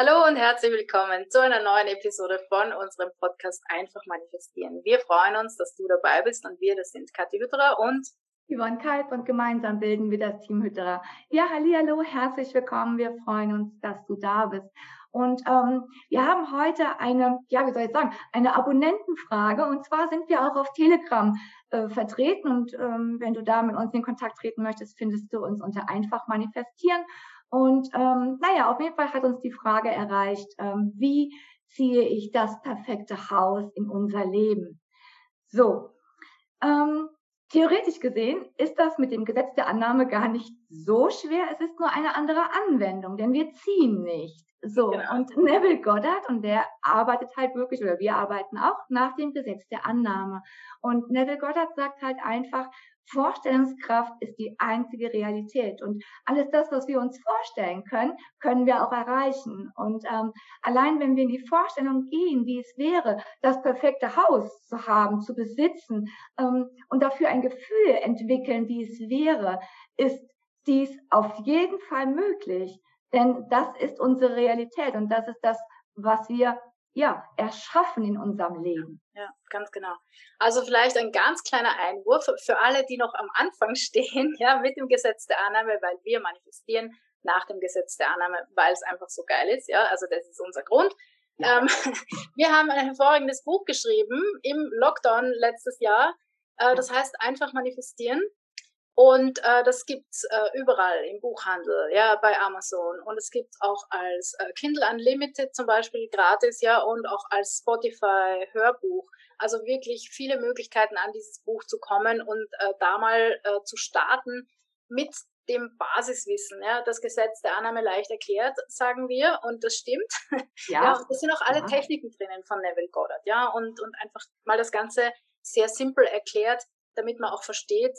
Hallo und herzlich willkommen zu einer neuen Episode von unserem Podcast Einfach Manifestieren. Wir freuen uns, dass du dabei bist und wir, das sind Kathi Hütterer und Yvonne Kalb und gemeinsam bilden wir das Team Hütterer. Ja, hallo, herzlich willkommen. Wir freuen uns, dass du da bist. Und ähm, wir haben heute eine, ja, wie soll ich sagen, eine Abonnentenfrage. Und zwar sind wir auch auf Telegram äh, vertreten. Und ähm, wenn du da mit uns in Kontakt treten möchtest, findest du uns unter einfach manifestieren. Und ähm, naja, auf jeden Fall hat uns die Frage erreicht, ähm, wie ziehe ich das perfekte Haus in unser Leben? So, ähm, theoretisch gesehen ist das mit dem Gesetz der Annahme gar nicht so schwer. Es ist nur eine andere Anwendung, denn wir ziehen nicht. So, genau. und Neville Goddard, und der arbeitet halt wirklich, oder wir arbeiten auch nach dem Gesetz der Annahme. Und Neville Goddard sagt halt einfach, Vorstellungskraft ist die einzige Realität. Und alles das, was wir uns vorstellen können, können wir auch erreichen. Und ähm, allein wenn wir in die Vorstellung gehen, wie es wäre, das perfekte Haus zu haben, zu besitzen ähm, und dafür ein Gefühl entwickeln, wie es wäre, ist dies auf jeden Fall möglich. Denn das ist unsere Realität und das ist das, was wir ja, erschaffen in unserem Leben. Ja, ganz genau. Also vielleicht ein ganz kleiner Einwurf für alle, die noch am Anfang stehen, ja, mit dem Gesetz der Annahme, weil wir manifestieren nach dem Gesetz der Annahme, weil es einfach so geil ist, ja, also das ist unser Grund. Ja. Ähm, wir haben ein hervorragendes Buch geschrieben im Lockdown letztes Jahr. Äh, das heißt einfach manifestieren. Und äh, das gibt's äh, überall im Buchhandel, ja, bei Amazon. Und es gibt auch als äh, Kindle Unlimited zum Beispiel gratis, ja, und auch als Spotify Hörbuch. Also wirklich viele Möglichkeiten an dieses Buch zu kommen und äh, da mal äh, zu starten mit dem Basiswissen, ja, das Gesetz der Annahme leicht erklärt, sagen wir, und das stimmt. Ja. ja und das sind auch alle ja. Techniken drinnen von Neville Goddard, ja, und, und einfach mal das Ganze sehr simpel erklärt, damit man auch versteht,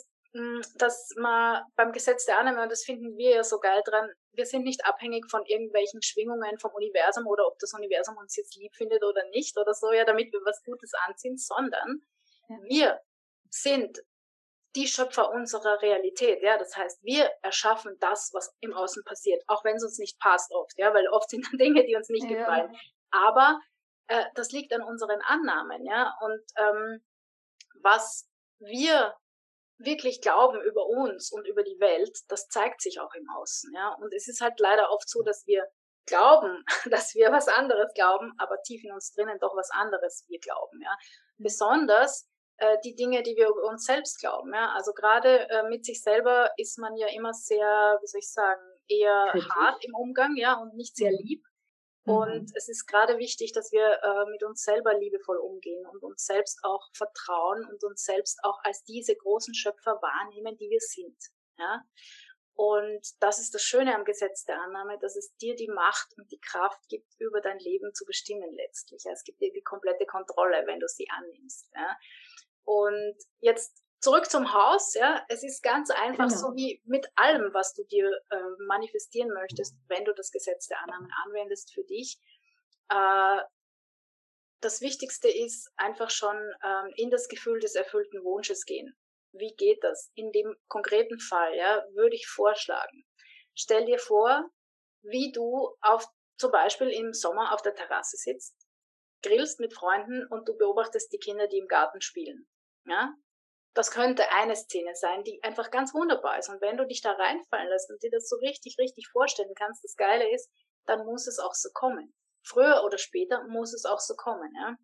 dass man beim Gesetz der Annahme, und das finden wir ja so geil dran, wir sind nicht abhängig von irgendwelchen Schwingungen vom Universum oder ob das Universum uns jetzt lieb findet oder nicht oder so, ja, damit wir was Gutes anziehen, sondern wir sind die Schöpfer unserer Realität, ja, das heißt, wir erschaffen das, was im Außen passiert, auch wenn es uns nicht passt oft, ja, weil oft sind Dinge, die uns nicht ja. gefallen, aber äh, das liegt an unseren Annahmen, ja, und ähm, was wir wirklich glauben über uns und über die Welt, das zeigt sich auch im Außen, ja. Und es ist halt leider oft so, dass wir glauben, dass wir was anderes glauben, aber tief in uns drinnen doch was anderes wir glauben, ja. Besonders äh, die Dinge, die wir über uns selbst glauben, ja. Also gerade äh, mit sich selber ist man ja immer sehr, wie soll ich sagen, eher hart im Umgang, ja, und nicht sehr lieb. Und mhm. es ist gerade wichtig, dass wir äh, mit uns selber liebevoll umgehen und uns selbst auch vertrauen und uns selbst auch als diese großen Schöpfer wahrnehmen, die wir sind. Ja? Und das ist das Schöne am Gesetz der Annahme, dass es dir die Macht und die Kraft gibt, über dein Leben zu bestimmen letztlich. Es gibt dir die komplette Kontrolle, wenn du sie annimmst. Ja? Und jetzt zurück zum Haus, ja, es ist ganz einfach genau. so wie mit allem, was du dir äh, manifestieren möchtest, wenn du das Gesetz der Annahme anwendest für dich. Äh, das Wichtigste ist einfach schon ähm, in das Gefühl des erfüllten Wunsches gehen. Wie geht das? In dem konkreten Fall, ja, würde ich vorschlagen. Stell dir vor, wie du auf, zum Beispiel im Sommer auf der Terrasse sitzt, grillst mit Freunden und du beobachtest die Kinder, die im Garten spielen. Ja, das könnte eine Szene sein, die einfach ganz wunderbar ist. Und wenn du dich da reinfallen lässt und dir das so richtig, richtig vorstellen kannst, das Geile ist, dann muss es auch so kommen. Früher oder später muss es auch so kommen, ja.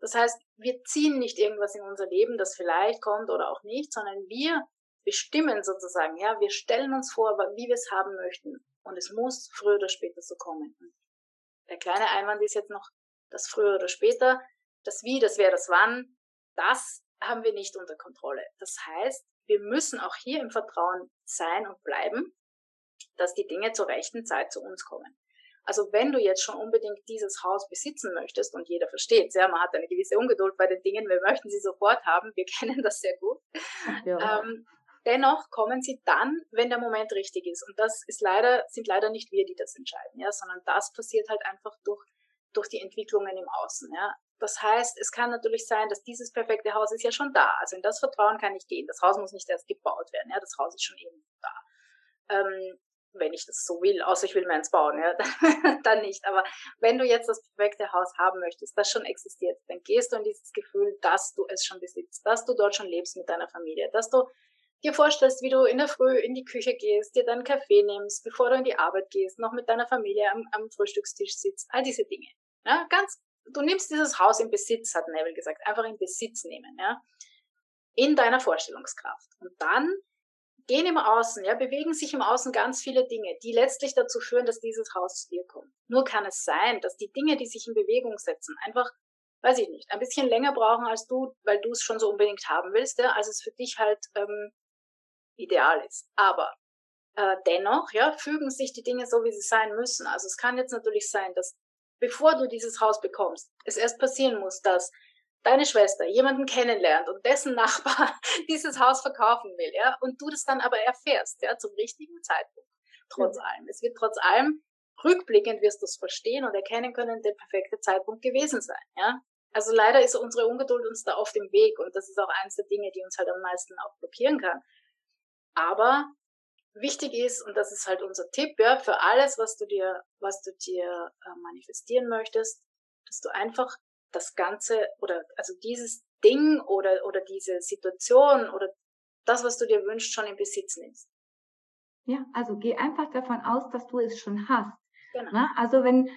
Das heißt, wir ziehen nicht irgendwas in unser Leben, das vielleicht kommt oder auch nicht, sondern wir bestimmen sozusagen, ja, wir stellen uns vor, wie wir es haben möchten. Und es muss früher oder später so kommen. Der kleine Einwand ist jetzt noch, das früher oder später, das Wie, das Wer, das Wann, das haben wir nicht unter Kontrolle. Das heißt, wir müssen auch hier im Vertrauen sein und bleiben, dass die Dinge zur rechten Zeit zu uns kommen. Also wenn du jetzt schon unbedingt dieses Haus besitzen möchtest und jeder versteht, ja, man hat eine gewisse Ungeduld bei den Dingen, wir möchten sie sofort haben, wir kennen das sehr gut. Ja. Ähm, dennoch kommen sie dann, wenn der Moment richtig ist. Und das ist leider, sind leider nicht wir, die das entscheiden, ja, sondern das passiert halt einfach durch, durch die Entwicklungen im Außen, ja. Das heißt, es kann natürlich sein, dass dieses perfekte Haus ist ja schon da. Also in das Vertrauen kann ich gehen. Das Haus muss nicht erst gebaut werden. Ja, das Haus ist schon eben da. Ähm, wenn ich das so will, außer ich will mir eins bauen, ja, dann nicht. Aber wenn du jetzt das perfekte Haus haben möchtest, das schon existiert, dann gehst du in dieses Gefühl, dass du es schon besitzt, dass du dort schon lebst mit deiner Familie, dass du dir vorstellst, wie du in der Früh in die Küche gehst, dir deinen Kaffee nimmst, bevor du in die Arbeit gehst, noch mit deiner Familie am, am Frühstückstisch sitzt, all diese Dinge. Ja, ganz, du nimmst dieses Haus in Besitz, hat Neville gesagt, einfach in Besitz nehmen, ja, in deiner Vorstellungskraft. Und dann gehen im Außen, ja, bewegen sich im Außen ganz viele Dinge, die letztlich dazu führen, dass dieses Haus zu dir kommt. Nur kann es sein, dass die Dinge, die sich in Bewegung setzen, einfach, weiß ich nicht, ein bisschen länger brauchen als du, weil du es schon so unbedingt haben willst, ja, als es für dich halt ähm, ideal ist. Aber äh, dennoch, ja, fügen sich die Dinge so, wie sie sein müssen. Also es kann jetzt natürlich sein, dass bevor du dieses Haus bekommst, es erst passieren muss, dass deine Schwester jemanden kennenlernt und dessen Nachbar dieses Haus verkaufen will, ja, und du das dann aber erfährst, ja, zum richtigen Zeitpunkt. Trotz mhm. allem. Es wird trotz allem rückblickend wirst du es verstehen und erkennen können, der perfekte Zeitpunkt gewesen sein, ja. Also leider ist unsere Ungeduld uns da auf dem Weg und das ist auch eines der Dinge, die uns halt am meisten auch blockieren kann. Aber wichtig ist, und das ist halt unser Tipp, ja, für alles, was du dir, was du dir äh, manifestieren möchtest, dass du einfach das Ganze oder also dieses Ding oder, oder diese Situation oder das, was du dir wünschst, schon in Besitz nimmst. Ja, also geh einfach davon aus, dass du es schon hast. Genau. Na, also wenn,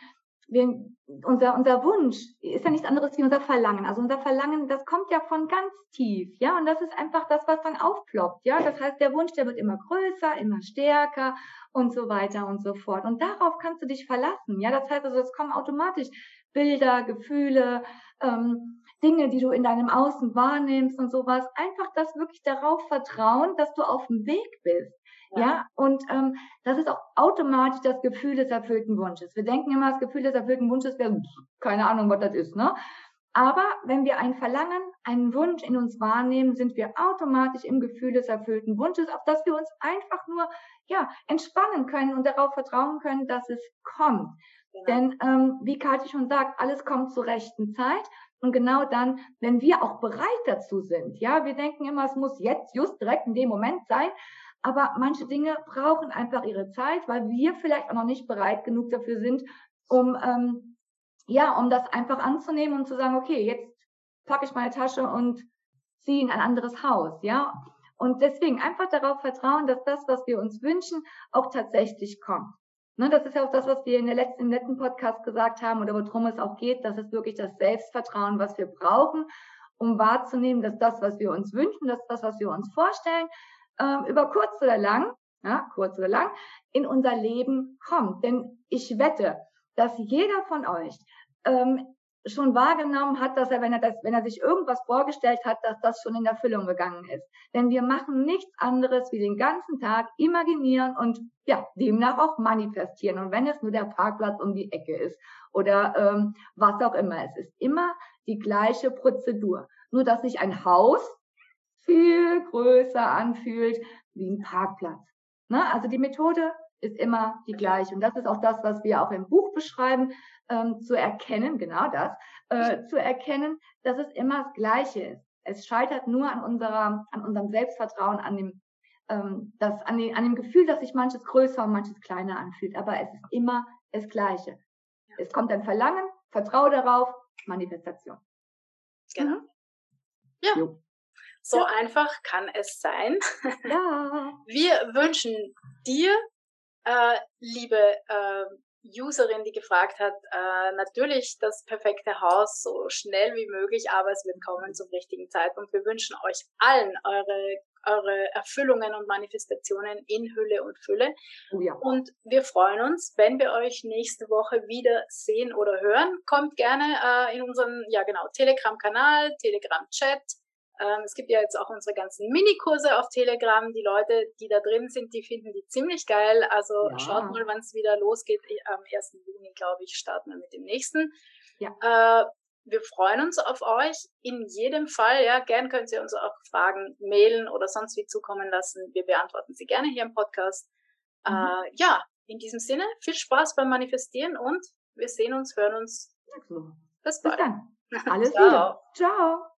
wir, unser, unser Wunsch ist ja nichts anderes wie unser Verlangen. Also unser Verlangen, das kommt ja von ganz tief, ja, und das ist einfach das, was dann aufploppt, ja. Das heißt, der Wunsch, der wird immer größer, immer stärker und so weiter und so fort. Und darauf kannst du dich verlassen, ja. Das heißt also, es kommen automatisch Bilder, Gefühle, ähm, Dinge, die du in deinem Außen wahrnimmst und sowas. Einfach das wirklich darauf vertrauen, dass du auf dem Weg bist. Ja, ja? und ähm, das ist auch automatisch das Gefühl des erfüllten Wunsches. Wir denken immer, das Gefühl des erfüllten Wunsches wäre, keine Ahnung, was das ist, ne? Aber wenn wir ein Verlangen, einen Wunsch in uns wahrnehmen, sind wir automatisch im Gefühl des erfüllten Wunsches, auf das wir uns einfach nur ja entspannen können und darauf vertrauen können, dass es kommt. Genau. Denn ähm, wie Kathi schon sagt, alles kommt zur rechten Zeit. Und genau dann, wenn wir auch bereit dazu sind, ja, wir denken immer, es muss jetzt just direkt in dem Moment sein, aber manche Dinge brauchen einfach ihre Zeit, weil wir vielleicht auch noch nicht bereit genug dafür sind, um ähm, ja, um das einfach anzunehmen und zu sagen, okay, jetzt packe ich meine Tasche und ziehe in ein anderes Haus, ja. Und deswegen einfach darauf vertrauen, dass das, was wir uns wünschen, auch tatsächlich kommt. Ne, das ist ja auch das, was wir in der letzten, im letzten Podcast gesagt haben oder worum es auch geht. Das ist wirklich das Selbstvertrauen, was wir brauchen, um wahrzunehmen, dass das, was wir uns wünschen, dass das, was wir uns vorstellen, ähm, über kurz oder lang, ja, kurz oder lang, in unser Leben kommt. Denn ich wette, dass jeder von euch ähm, schon wahrgenommen hat, dass er, wenn er das, wenn er sich irgendwas vorgestellt hat, dass das schon in Erfüllung gegangen ist. Denn wir machen nichts anderes wie den ganzen Tag imaginieren und ja, demnach auch manifestieren. Und wenn es nur der Parkplatz um die Ecke ist oder ähm, was auch immer, es ist immer die gleiche Prozedur. Nur dass sich ein Haus viel größer anfühlt wie ein Parkplatz. Ne? Also die Methode ist immer die gleiche. Und das ist auch das, was wir auch im Buch beschreiben, ähm, zu erkennen, genau das, äh, zu erkennen, dass es immer das Gleiche ist. Es scheitert nur an unserer, an unserem Selbstvertrauen, an dem, ähm, das, an, den, an dem Gefühl, dass sich manches größer und manches kleiner anfühlt. Aber es ist immer das Gleiche. Es kommt ein Verlangen, Vertraue darauf, Manifestation. Genau. Mhm. Ja. Jo. So ja. einfach kann es sein. Ja. Wir wünschen dir, äh, liebe äh, Userin, die gefragt hat, äh, natürlich das perfekte Haus so schnell wie möglich, aber es wird kommen zum richtigen Zeitpunkt. Wir wünschen euch allen eure, eure Erfüllungen und Manifestationen in Hülle und Fülle. Oh ja. Und wir freuen uns, wenn wir euch nächste Woche wieder sehen oder hören. Kommt gerne äh, in unseren, ja genau, Telegram-Kanal, Telegram-Chat ähm, es gibt ja jetzt auch unsere ganzen Minikurse auf Telegram. Die Leute, die da drin sind, die finden die ziemlich geil. Also ja. schaut mal, wann es wieder losgeht. Am 1. Juni, glaube ich, starten wir mit dem nächsten. Ja. Äh, wir freuen uns auf euch. In jedem Fall, ja, gern könnt ihr uns auch Fragen mailen oder sonst wie zukommen lassen. Wir beantworten sie gerne hier im Podcast. Mhm. Äh, ja, in diesem Sinne, viel Spaß beim Manifestieren und wir sehen uns, hören uns. Bis bald. Bis dann. Alles Ciao. Ciao.